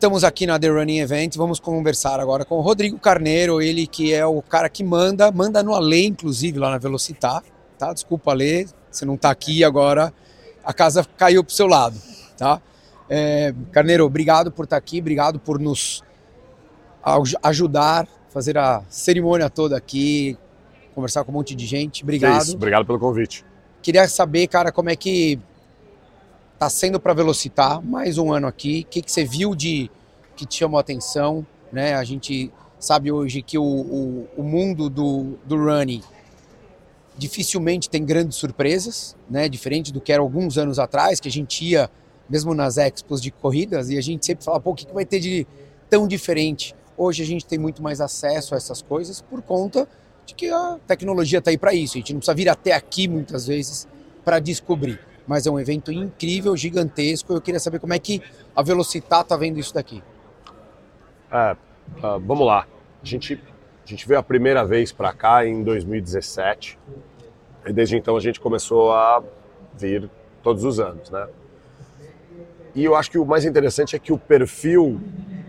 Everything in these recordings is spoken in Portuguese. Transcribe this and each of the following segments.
Estamos aqui na The Running Event, vamos conversar agora com o Rodrigo Carneiro, ele que é o cara que manda, manda no Alê, inclusive, lá na Velocitar, tá? Desculpa, Alê, você não está aqui agora, a casa caiu para o seu lado, tá? É, Carneiro, obrigado por estar tá aqui, obrigado por nos ajudar, fazer a cerimônia toda aqui, conversar com um monte de gente, obrigado. Isso, obrigado pelo convite. Queria saber, cara, como é que Está sendo para Velocitar, mais um ano aqui. O que, que você viu de que te chamou a atenção? Né? A gente sabe hoje que o, o, o mundo do, do running dificilmente tem grandes surpresas, né? diferente do que era alguns anos atrás, que a gente ia mesmo nas expos de corridas e a gente sempre falava, pô, o que, que vai ter de tão diferente? Hoje a gente tem muito mais acesso a essas coisas por conta de que a tecnologia está aí para isso. A gente não precisa vir até aqui muitas vezes para descobrir mas é um evento incrível, gigantesco. Eu queria saber como é que a Velocitar está vendo isso daqui. É, uh, vamos lá. A gente, a gente veio a primeira vez para cá em 2017 e desde então a gente começou a vir todos os anos, né? E eu acho que o mais interessante é que o perfil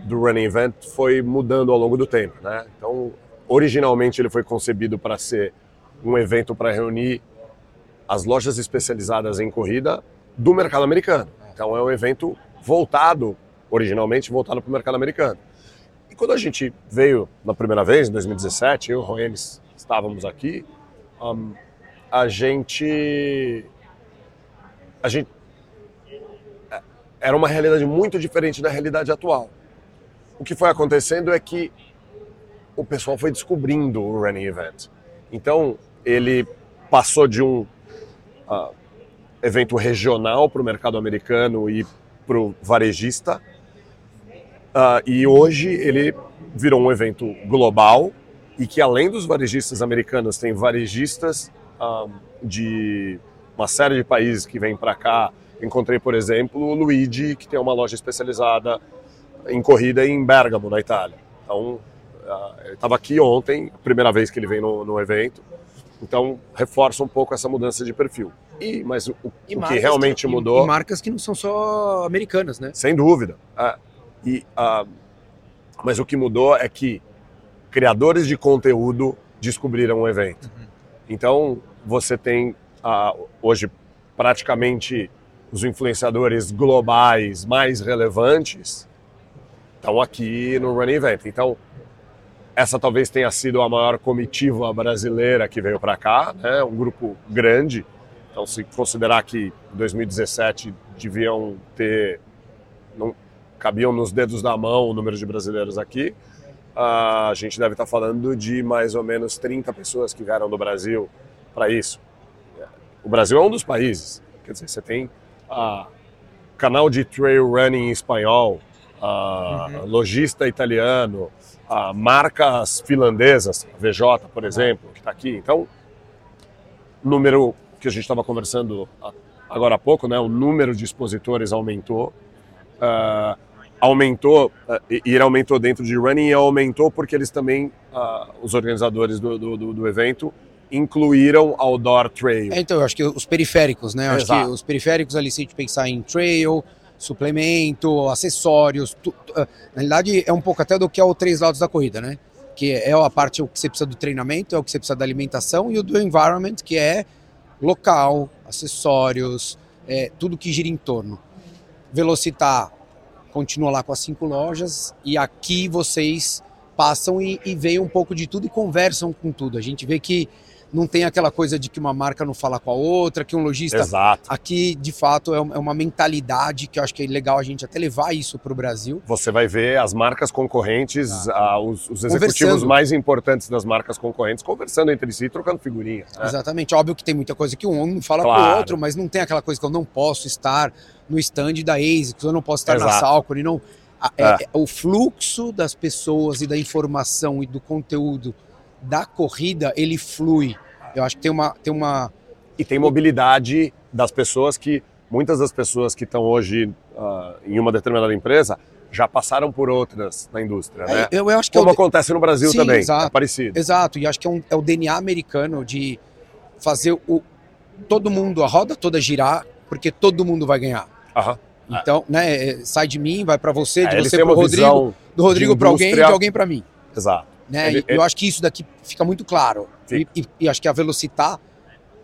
do Running Event foi mudando ao longo do tempo, né? Então, originalmente ele foi concebido para ser um evento para reunir as lojas especializadas em corrida do mercado americano. Então é um evento voltado, originalmente voltado para o mercado americano. Quando a gente veio na primeira vez, em 2017, eu e o Roenes estávamos aqui, um, a gente. A gente. É, era uma realidade muito diferente da realidade atual. O que foi acontecendo é que o pessoal foi descobrindo o running event. Então, ele passou de um uh, evento regional para o mercado americano e para o varejista. Uh, e hoje ele virou um evento global e que além dos varejistas americanos tem varejistas uh, de uma série de países que vêm para cá. Encontrei, por exemplo, o Luigi, que tem uma loja especializada em corrida em Bergamo, na Itália. Então, uh, ele estava aqui ontem, primeira vez que ele vem no, no evento. Então, reforça um pouco essa mudança de perfil. E, mas o, o que realmente que, mudou. E, e, marcas que não são só americanas, né? Sem dúvida. É, e, uh, mas o que mudou é que criadores de conteúdo descobriram o evento. Uhum. Então, você tem uh, hoje praticamente os influenciadores globais mais relevantes estão aqui no Running Event. Então, essa talvez tenha sido a maior comitiva brasileira que veio para cá, né? um grupo grande. Então, se considerar que em 2017 deviam ter, não cabiam nos dedos da mão o número de brasileiros aqui, a gente deve estar falando de mais ou menos 30 pessoas que vieram do Brasil para isso. O Brasil é um dos países, quer dizer, você tem a canal de trail running em espanhol, a uhum. lojista italiano, a marcas finlandesas, a VJ, por exemplo, que está aqui. Então, número que a gente estava conversando agora há pouco, né, o número de expositores aumentou. Uh, aumentou, uh, e ele aumentou dentro de running e aumentou porque eles também, uh, os organizadores do, do, do, evento, incluíram outdoor trail. É, então, eu acho que os periféricos, né? Eu acho que os periféricos ali, se a gente pensar em trail, suplemento, acessórios. Tu, tu, na realidade, é um pouco até do que é o três lados da corrida, né? Que é a parte o que você precisa do treinamento, é o que você precisa da alimentação e o do environment, que é local, acessórios, é, tudo que gira em torno. Velocitar continua lá com as cinco lojas e aqui vocês passam e, e veem um pouco de tudo e conversam com tudo. A gente vê que não tem aquela coisa de que uma marca não fala com a outra, que um lojista. Exato. Aqui, de fato, é, é uma mentalidade que eu acho que é legal a gente até levar isso para o Brasil. Você vai ver as marcas concorrentes, ah. os, os, executivos mais importantes das marcas concorrentes conversando entre si, trocando figurinha. Né? Exatamente. Óbvio que tem muita coisa que um não fala claro. com o outro, mas não tem aquela coisa que eu não posso estar no stand da ASICS, eu não posso estar Exato. na Salcone, não. É, é. o fluxo das pessoas e da informação e do conteúdo da corrida, ele flui. Eu acho que tem uma. Tem uma... E tem mobilidade das pessoas que. Muitas das pessoas que estão hoje uh, em uma determinada empresa já passaram por outras na indústria, né? eu, eu, acho que Como é o... acontece no Brasil Sim, também, é exato, é parecido. Exato, e acho que é, um, é, o DNA americano de fazer o todo mundo, a roda toda girar, porque todo mundo vai ganhar. Uhum. Então, né, é, sai de mim, vai para você, de É, você pro uma Rodrigo, do Rodrigo para alguém, de alguém para mim. Exato. Né? Ele- E eu acho que isso daqui fica muito claro. E, e- e acho que a Velocitar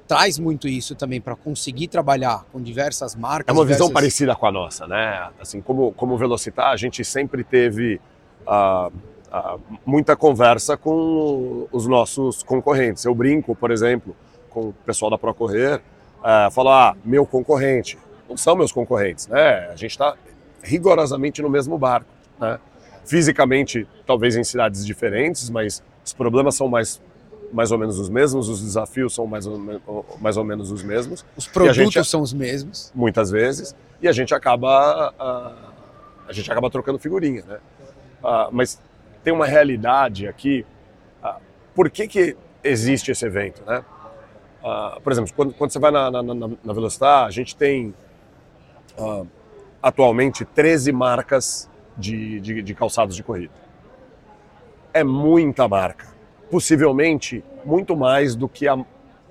traz muito isso também para conseguir trabalhar com diversas marcas. É uma visão diversas- parecida com a nossa, né? Assim, como, como Velocitar, a gente sempre teve ah, ah, muita conversa com os nossos concorrentes. Eu brinco, por exemplo, com o pessoal da Procorrer, ah, falo, ah, meu concorrente. Não são meus concorrentes, né? A gente está rigorosamente no mesmo barco, né? Fisicamente, talvez em cidades diferentes, mas os problemas são mais, mais ou menos os mesmos, os desafios são mais ou, me- mais ou menos os mesmos Os produtos gente- são os mesmos. muitas vezes, e a gente acaba ah, a gente acaba trocando figurinha, né? Ah, mas tem uma realidade aqui. ah, por que, que existe esse evento, né? Por exemplo, quando, quando você vai na, na, na, na Velocitar, a gente tem atualmente 13 marcas de, de, de calçados de corrida. É muita marca. Possivelmente muito mais do que a,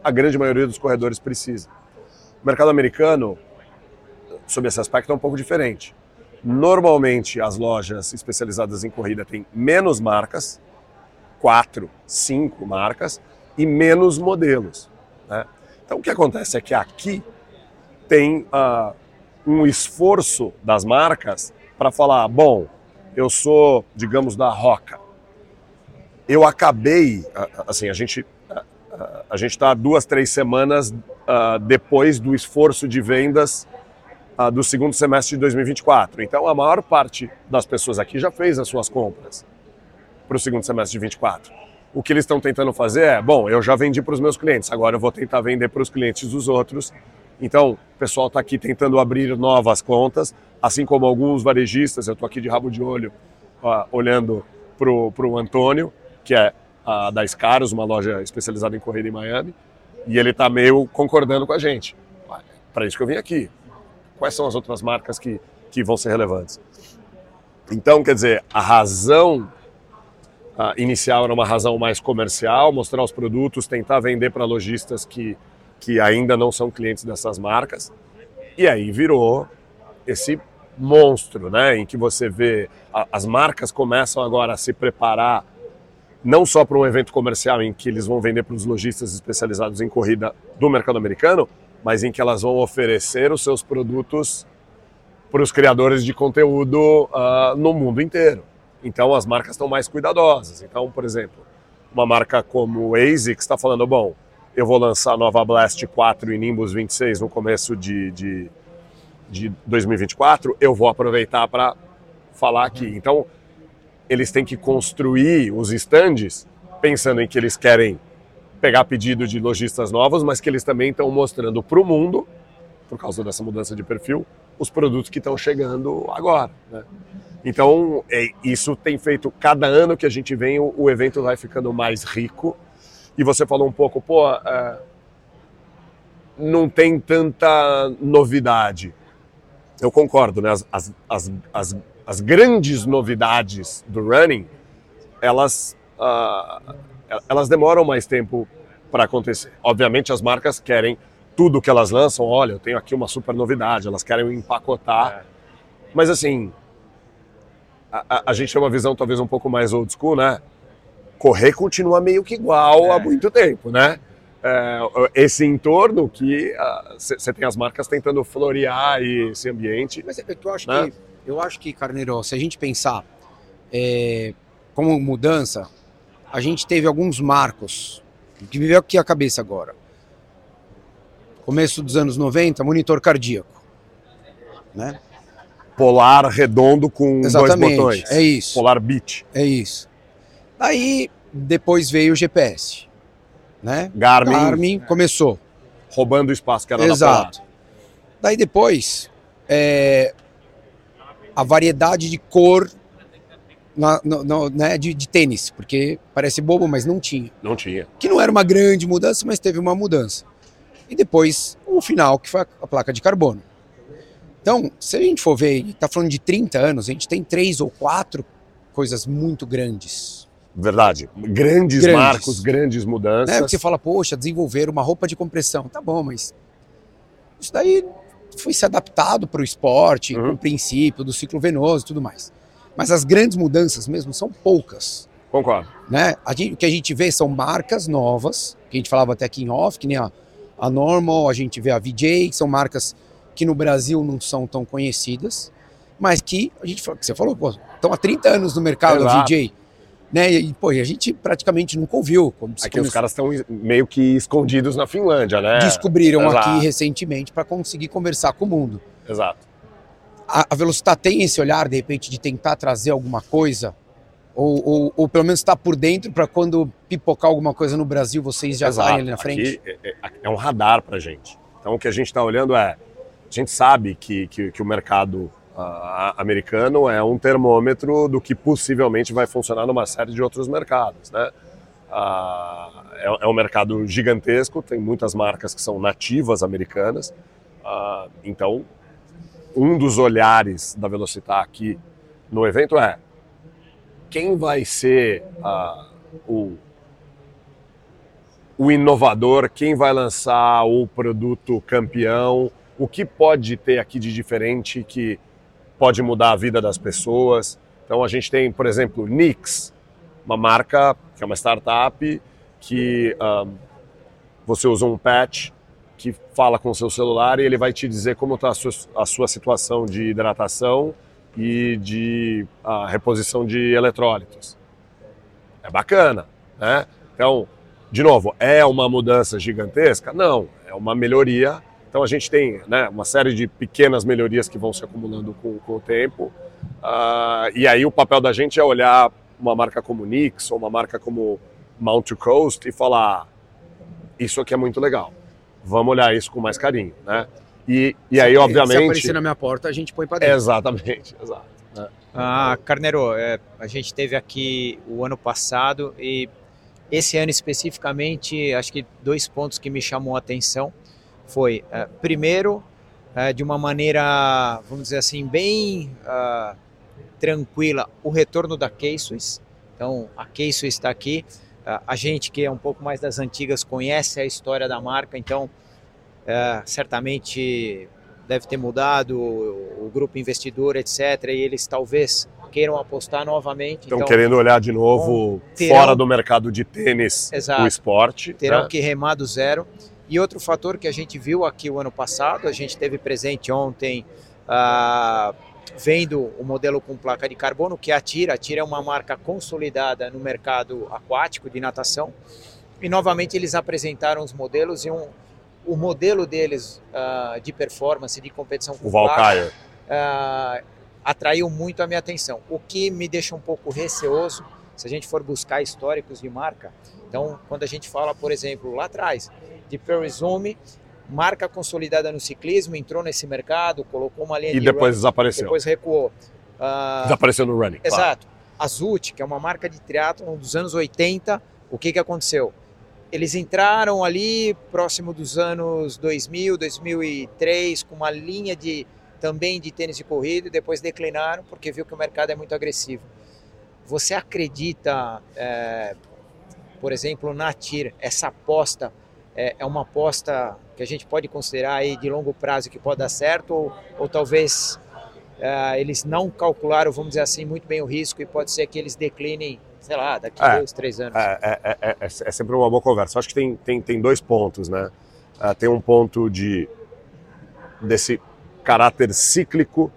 a grande maioria dos corredores precisa. O mercado americano, sob esse aspecto, é um pouco diferente. Normalmente, as lojas especializadas em corrida têm menos marcas, quatro, cinco marcas, e menos modelos. né? Então, o que acontece é que aqui tem ah, um esforço das marcas para falar: bom, eu sou, digamos, da Roca. Eu acabei, assim, a gente a gente está duas, três semanas ah, depois do esforço de vendas ah, do segundo semestre de 2024. Então, a maior parte das pessoas aqui já fez as suas compras para o segundo semestre de 24. O que eles estão tentando fazer é, bom, eu já vendi para os meus clientes, agora eu vou tentar vender para os clientes dos outros. Então, o pessoal está aqui tentando abrir novas contas, assim como alguns varejistas. Eu estou aqui de rabo de olho, ah, olhando para o Antônio, que é a da Scaros, uma loja especializada em corrida em Miami, e ele está meio concordando com a gente. Para isso que eu vim aqui. Quais são as outras marcas que, que vão ser relevantes? Então, quer dizer, a razão ah, inicial era uma razão mais comercial, mostrar os produtos, tentar vender para lojistas que, que ainda não são clientes dessas marcas. E aí virou esse monstro, né, em que você vê a- as marcas começam agora a se preparar não só para um evento comercial em que eles vão vender para os lojistas especializados em corrida do mercado americano, mas em que elas vão oferecer os seus produtos para os criadores de conteúdo ah, no mundo inteiro. Então as marcas estão mais cuidadosas. Então, por exemplo, uma marca como ASICS está falando, bom, eu vou lançar a nova Blast 4 e Nimbus 26 no começo de, de, de 2024, eu vou aproveitar para falar aqui. Então, eles têm que construir os estandes pensando em que eles querem pegar pedido de lojistas novos, mas que eles também estão mostrando para o mundo, por causa dessa mudança de perfil, os produtos que estão chegando agora. né? Então, é, isso tem feito, cada ano que a gente vem, o, o evento vai ficando mais rico. E você falou um pouco, pô, é, não tem tanta novidade. Eu concordo, né? As, as, as, as, as grandes novidades do running, elas, ah, elas demoram mais tempo para acontecer. Obviamente, as marcas querem tudo que elas lançam. Olha, eu tenho aqui uma super novidade, elas querem empacotar. Mas assim, a, a- a gente tem uma visão talvez um pouco mais old school, né? Correr continua meio que igual há muito tempo, né? É, esse entorno que você tem as marcas tentando florear esse ambiente. Mas é eu acho Né? que, eu acho que, Carneiro, se a gente pensar é, como mudança, a gente teve alguns marcos que me veio aqui a cabeça agora. Começo dos anos 90, monitor cardíaco. Né? Polar redondo com dois Exatamente, botões. é isso. Polar Beach. É isso. Aí depois veio o GPS, né? Garmin, Garmin começou. roubando o espaço que era da Exato. Daí depois, é, a variedade de cor na- no- no- né, de, de tênis, porque parece bobo, mas não tinha. Não tinha. Que não era uma grande mudança, mas teve uma mudança. E depois o final, que foi a, a placa de carbono. Então, se a gente for ver, e tá falando de 30 anos, a gente tem três ou quatro coisas muito grandes. Verdade. Grandes, Grandes. marcos, grandes mudanças. Né? Porque você fala, poxa, desenvolver uma roupa de compressão. Tá bom, mas isso daí foi se adaptado para o esporte, Uhum. com o princípio do ciclo venoso e tudo mais. Mas as grandes mudanças mesmo são poucas. Concordo. Né? A gente- o que a gente vê são marcas novas, que a gente falava até aqui em off, que nem a, a Normal, a gente vê a VJ, que são marcas que no Brasil não são tão conhecidas, mas que a gente que você falou, pô, estão há 30 anos no mercado a Exato. VJ. Né? E, pô, e a gente praticamente nunca ouviu. Como se Aqui os começou- caras estão meio que escondidos na Finlândia, né? descobriram Exato. aqui recentemente para conseguir conversar com o mundo. Exato. A, a Velocitar tem esse olhar, de repente, de tentar trazer alguma coisa? Ou, ou, ou pelo menos estar por dentro para quando pipocar alguma coisa no Brasil, vocês já saem ali na frente? Aqui é, é- é um radar pra gente. Então o que a gente está olhando é, a gente sabe que, que, que o mercado americano é um termômetro do que possivelmente vai funcionar numa série de outros mercados, né? É, é um mercado gigantesco, tem muitas marcas que são nativas americanas. Então, um dos olhares da Velocitar aqui no evento é quem vai ser o o inovador, quem vai lançar o produto campeão, o que pode ter aqui de diferente que pode mudar a vida das pessoas. Então a gente tem, por exemplo, Nix, uma marca que é uma startup que ahn, você usa um patch que fala com o seu celular e ele vai te dizer como está a a sua situação de hidratação e de reposição de eletrólitos. É bacana, né? Então, de novo, é uma mudança gigantesca? Não, é uma melhoria. Então a gente tem né, uma série de pequenas melhorias que vão se acumulando com, com o tempo. Ah, e aí o papel da gente é olhar uma marca como Nix ou uma marca como Mount to Coast e falar isso aqui é muito legal. Vamos olhar isso com mais carinho, né? E, e aí, Se obviamente... aparecer na minha porta, a gente põe para dentro. Exatamente, exato. né? Ah, Carneiro, é, a gente teve aqui o ano passado e esse ano especificamente, acho que dois pontos que me chamou a atenção foi, é, primeiro, é, de uma maneira, vamos dizer assim, bem ah, tranquila, o retorno da K-Swiss. Então, a K-Swiss está aqui. Ah, a gente que é um pouco mais das antigas conhece a história da marca, então é, certamente deve ter mudado o, o grupo investidor, etc. E eles talvez queiram apostar novamente. Estão então, querendo olhar de novo terão- fora do mercado de tênis Exato. o esporte. terão né? que remar do zero. E outro fator que a gente viu aqui o ano passado, a gente teve presente ontem, ah, vendo o modelo com placa de carbono, que é a Tira. A Tira é uma marca consolidada no mercado aquático de natação. E novamente eles apresentaram os modelos e um, o modelo deles ah, de performance, de competição com O placa, ah, atraiu muito a minha atenção. O que me deixa um pouco receoso, se a gente for buscar históricos de marca. Então, quando a gente fala, por exemplo, lá atrás, de Perizome, marca consolidada no ciclismo, entrou nesse mercado, colocou uma linha E de depois run, desapareceu. depois recuou. Ah, Desapareceu no running. claro. Exato. A Zut, que é uma marca de triatlon dos anos 80, o que, que aconteceu? Eles entraram ali próximo dos anos 2000, 2003, com uma linha de também de tênis de corrida e depois declinaram porque viu que o mercado é muito agressivo. Você acredita, é, por exemplo, na TIR, essa aposta é, é uma aposta que a gente pode considerar aí de longo prazo que pode dar certo ou, ou talvez é, eles não calcularam, vamos dizer assim, muito bem o risco e pode ser que eles declinem, sei lá, daqui É, dois, três anos. É, é, é, é- é sempre uma boa conversa. Acho que tem, tem, tem dois pontos, né? Ah, tem um ponto de desse caráter cíclico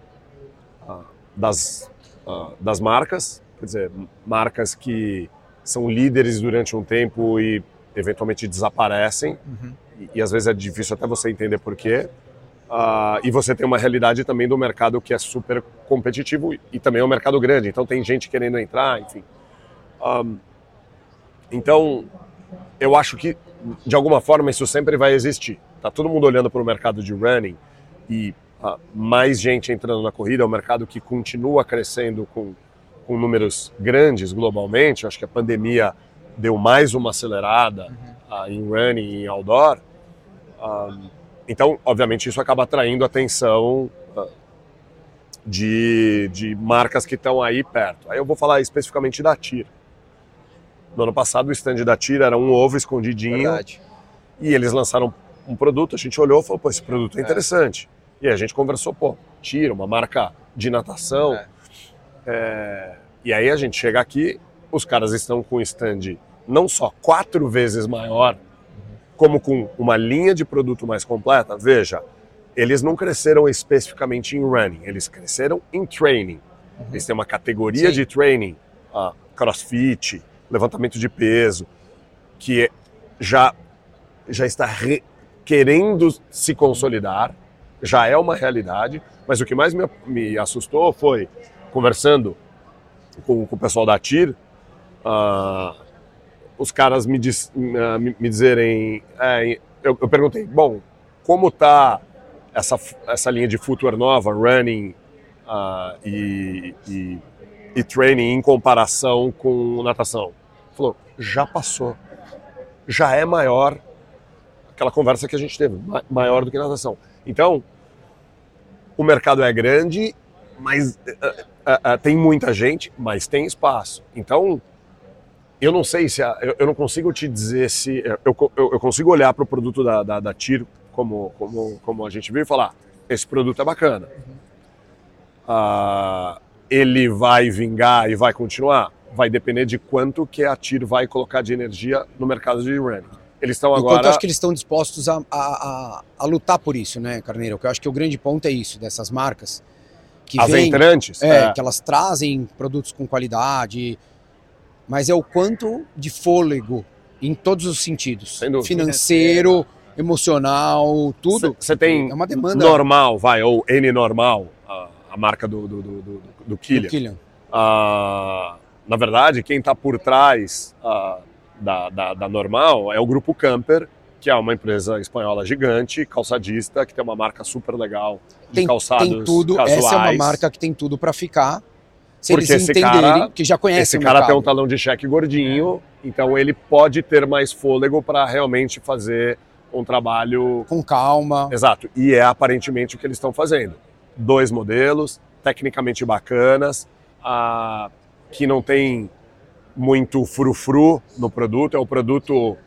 ah, das, ah, das marcas, quer dizer, marcas que são líderes durante um tempo e eventualmente desaparecem, Uhum. e, e às vezes é difícil até você entender por quê. Ah, e você tem uma realidade também do mercado que é super competitivo e, e também é um mercado grande, então tem gente querendo entrar, enfim. Ahm, então, eu acho que de alguma forma isso sempre vai existir. Tá todo mundo olhando para o mercado de running e ah, mais gente entrando na corrida, é um mercado que continua crescendo com, com números grandes globalmente. Eu acho que a pandemia deu mais uma acelerada ah, em running e em outdoor. Ahm, então, obviamente, isso acaba atraindo atenção ah, de, de marcas que estão aí perto. Aí eu vou falar especificamente da TIR. No ano passado, o stand da TIR era um ovo escondidinho Verdade. e eles lançaram um produto. A gente olhou e falou: pô, esse produto é interessante. E aí a gente conversou, pô, tira uma marca de natação. É. É, e aí a gente chega aqui, os caras estão com um stand não só quatro vezes maior, como com uma linha de produto mais completa. Veja, eles não cresceram especificamente em running, eles cresceram em training. Eles têm uma categoria Sim. de training, ah, crossfit, levantamento de peso, que é- já, já está re- querendo se consolidar, já é uma realidade, mas o que mais me, me assustou foi, conversando com, com o pessoal da TIR, ah, os caras me, diz- ah, me, me dizerem, é, eu, eu perguntei, bom, como tá essa, essa linha de footwear nova, running ah, e, e, e training em comparação com natação? Falou, já passou, já é maior aquela conversa que a gente teve, ma- maior do que natação. Então, o mercado é grande, mas eh, eh, eh, tem muita gente, mas tem espaço. Então, eu não sei se. a- eu, eu não consigo te dizer se. Eu, eu, eu consigo olhar para o produto da, da, da TIR, como, como, como a gente viu, e falar: esse produto é bacana. Ah, ele vai vingar e vai continuar? Vai depender de quanto que a TIR vai colocar de energia no mercado de running. Eles estão Enquanto agora. eu acho que eles estão dispostos a, a, a, a lutar por isso, né, Carneiro? Que eu acho que o grande ponto é isso, dessas marcas que As vêm, entrantes? é, é. que elas trazem produtos com qualidade, mas é o quanto de fôlego em todos os sentidos. Financeiro, emocional, tudo. Você tem É uma demanda normal, vai, ou N normal, a, a marca do, do, do, do, do do Killian. Killian. Ah, na verdade, quem está por trás ah, da, da, da Normal é o Grupo Camper, que é uma empresa espanhola gigante, calçadista, que tem uma marca super legal de Tem, calçados tem tudo, casuais. essa é uma marca que tem tudo para ficar. Se Porque eles esse entenderem, cara- que já conhecem Esse cara tem um talão de cheque gordinho, então ele pode ter mais fôlego para realmente fazer um trabalho com calma. Exato. E é aparentemente o que eles estão fazendo. Dois modelos, tecnicamente bacanas, ah, que não tem muito frufru no produto. É o produto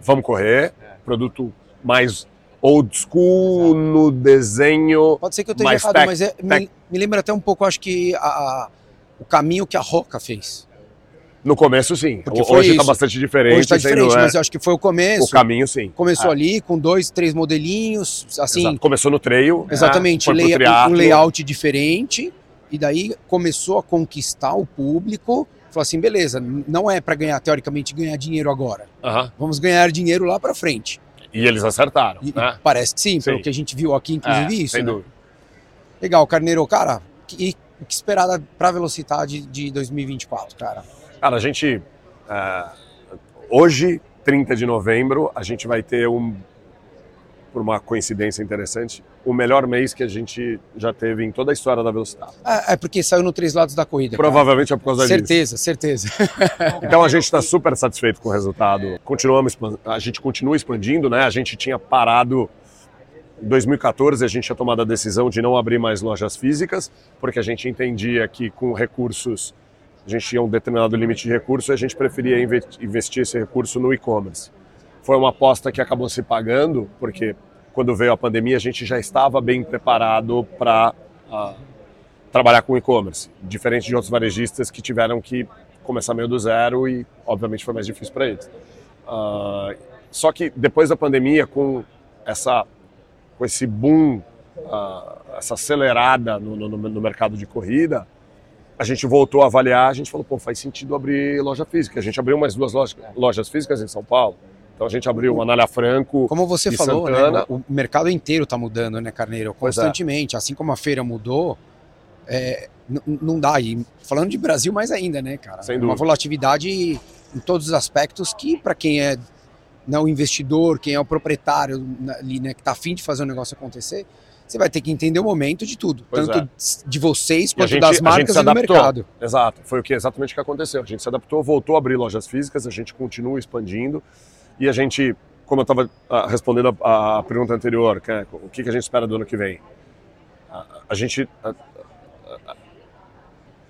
vamos correr, produto mais old school no desenho. Pode ser que eu esteja mais errado, tec- mas é- me, tec- me lembra até um pouco, acho que a- a- o caminho que a Roca fez. No começo, sim. Porque Hoje está bastante diferente. Hoje está sendo, diferente, é, mas eu acho que foi o começo. o caminho, sim. Começou É. ali com dois, três modelinhos, assim, Exato. Começou no trail. né? exatamente, lay- um layout diferente, e daí começou a conquistar o público. Falou assim, beleza, não é para ganhar, teoricamente, ganhar dinheiro agora. Aham. Vamos ganhar dinheiro lá para frente. E eles acertaram, E, né? Parece que sim, pelo Sim. que a gente viu aqui, inclusive É, isso. sem né? dúvida. Legal, Carneiro, cara, e o que esperar para a velocidade de 2024, cara? Cara, a gente. é, hoje, 30 de novembro, a gente vai ter um. Por uma coincidência interessante, o melhor mês que a gente já teve em toda a história da velocidade. É, é porque saiu no três lados da corrida. cara. Provavelmente é por causa disso. Certeza, certeza. Então a gente está super satisfeito com o resultado. Continuamos, a gente continua expandindo, né? A gente tinha parado em 2014, a gente tinha tomado a decisão de não abrir mais lojas físicas, porque a gente entendia que com recursos, a gente tinha um determinado limite de recurso e a gente preferia inve- investir esse recurso no e-commerce. Foi uma aposta que acabou se pagando, porque quando veio a pandemia a gente já estava bem preparado para trabalhar com e-commerce, diferente de outros varejistas que tiveram que começar meio do zero e, obviamente, foi mais difícil para eles. Ah, só que depois da pandemia, com essa, com esse boom, ah, essa acelerada no, no, no mercado de corrida, a gente voltou a avaliar, a gente falou, pô, faz sentido abrir loja física. A gente abriu mais duas lojas, lojas físicas em São Paulo. Então a gente abriu uma Anália Franco, Como você falou, né, o, o mercado inteiro está mudando, né, Carneiro? É. Constantemente. Assim como a feira mudou, é, não dá. E falando de Brasil mais ainda, né, cara? Sem É Uma volatilidade em todos os aspectos que, para quem é né, o investidor, quem é o proprietário na- ali, né, que está afim de fazer o negócio acontecer, você vai ter que entender o momento de tudo. Pois tanto é. de vocês quanto gente- das marcas e do mercado. Exato, foi o que exatamente o que aconteceu. A gente se adaptou, voltou a abrir lojas físicas, a gente continua expandindo e a gente, como eu estava respondendo a, a pergunta anterior, que é, o que, que a gente espera do ano que vem? A, a gente a-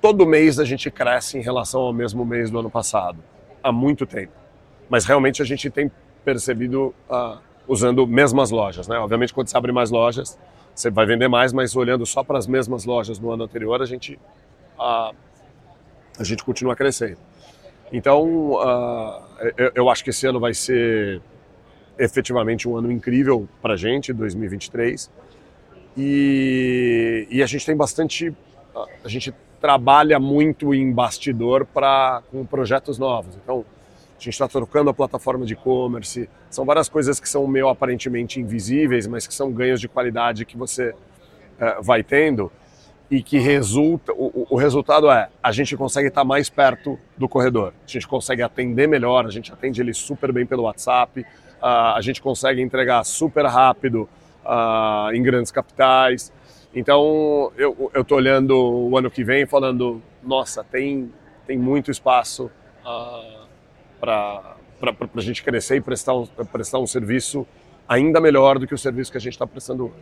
todo mês a gente cresce em relação ao mesmo mês do ano passado, há muito tempo. Mas realmente a gente tem percebido ah, usando mesmas lojas, né? Obviamente, quando você abre mais lojas, você vai vender mais, mas olhando só para as mesmas lojas no ano anterior, a gente, a, a gente continua crescendo. Então, uh, eu, eu, acho que esse ano vai ser efetivamente um ano incrível para a gente, 2023. E, e a gente tem bastante. A gente trabalha muito em bastidor para com projetos novos. Então, a gente está trocando a plataforma de e-commerce. São várias coisas que são meio aparentemente invisíveis, mas que são ganhos de qualidade que você uh, vai tendo e que resulta. O, o, resultado é a gente consegue estar mais perto do corredor, a gente consegue atender melhor, a gente atende ele super bem pelo WhatsApp, uh, a gente consegue entregar super rápido uh, em grandes capitais. Então eu estou olhando o ano que vem falando, nossa, tem, tem muito espaço. Uh, para a gente crescer e prestar um, prestar um serviço ainda melhor do que o serviço que a gente está prestando hoje.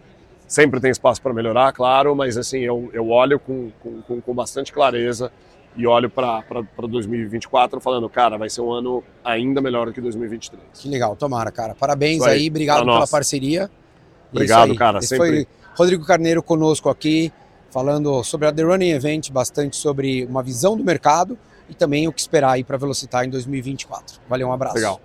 Sempre tem espaço para melhorar, claro, mas assim, eu, eu olho com, com, com bastante clareza e olho para 2024 falando, cara, vai ser um ano ainda melhor do que 2023. Que legal, tomara, cara. Parabéns aí, aí, obrigado pela parceria. Obrigado, cara. Esse sempre. foi Rodrigo Carneiro conosco aqui, falando sobre a The Running Event, bastante sobre uma visão do mercado e também o que esperar aí para Velocitar em 2024. Valeu, um abraço. Legal.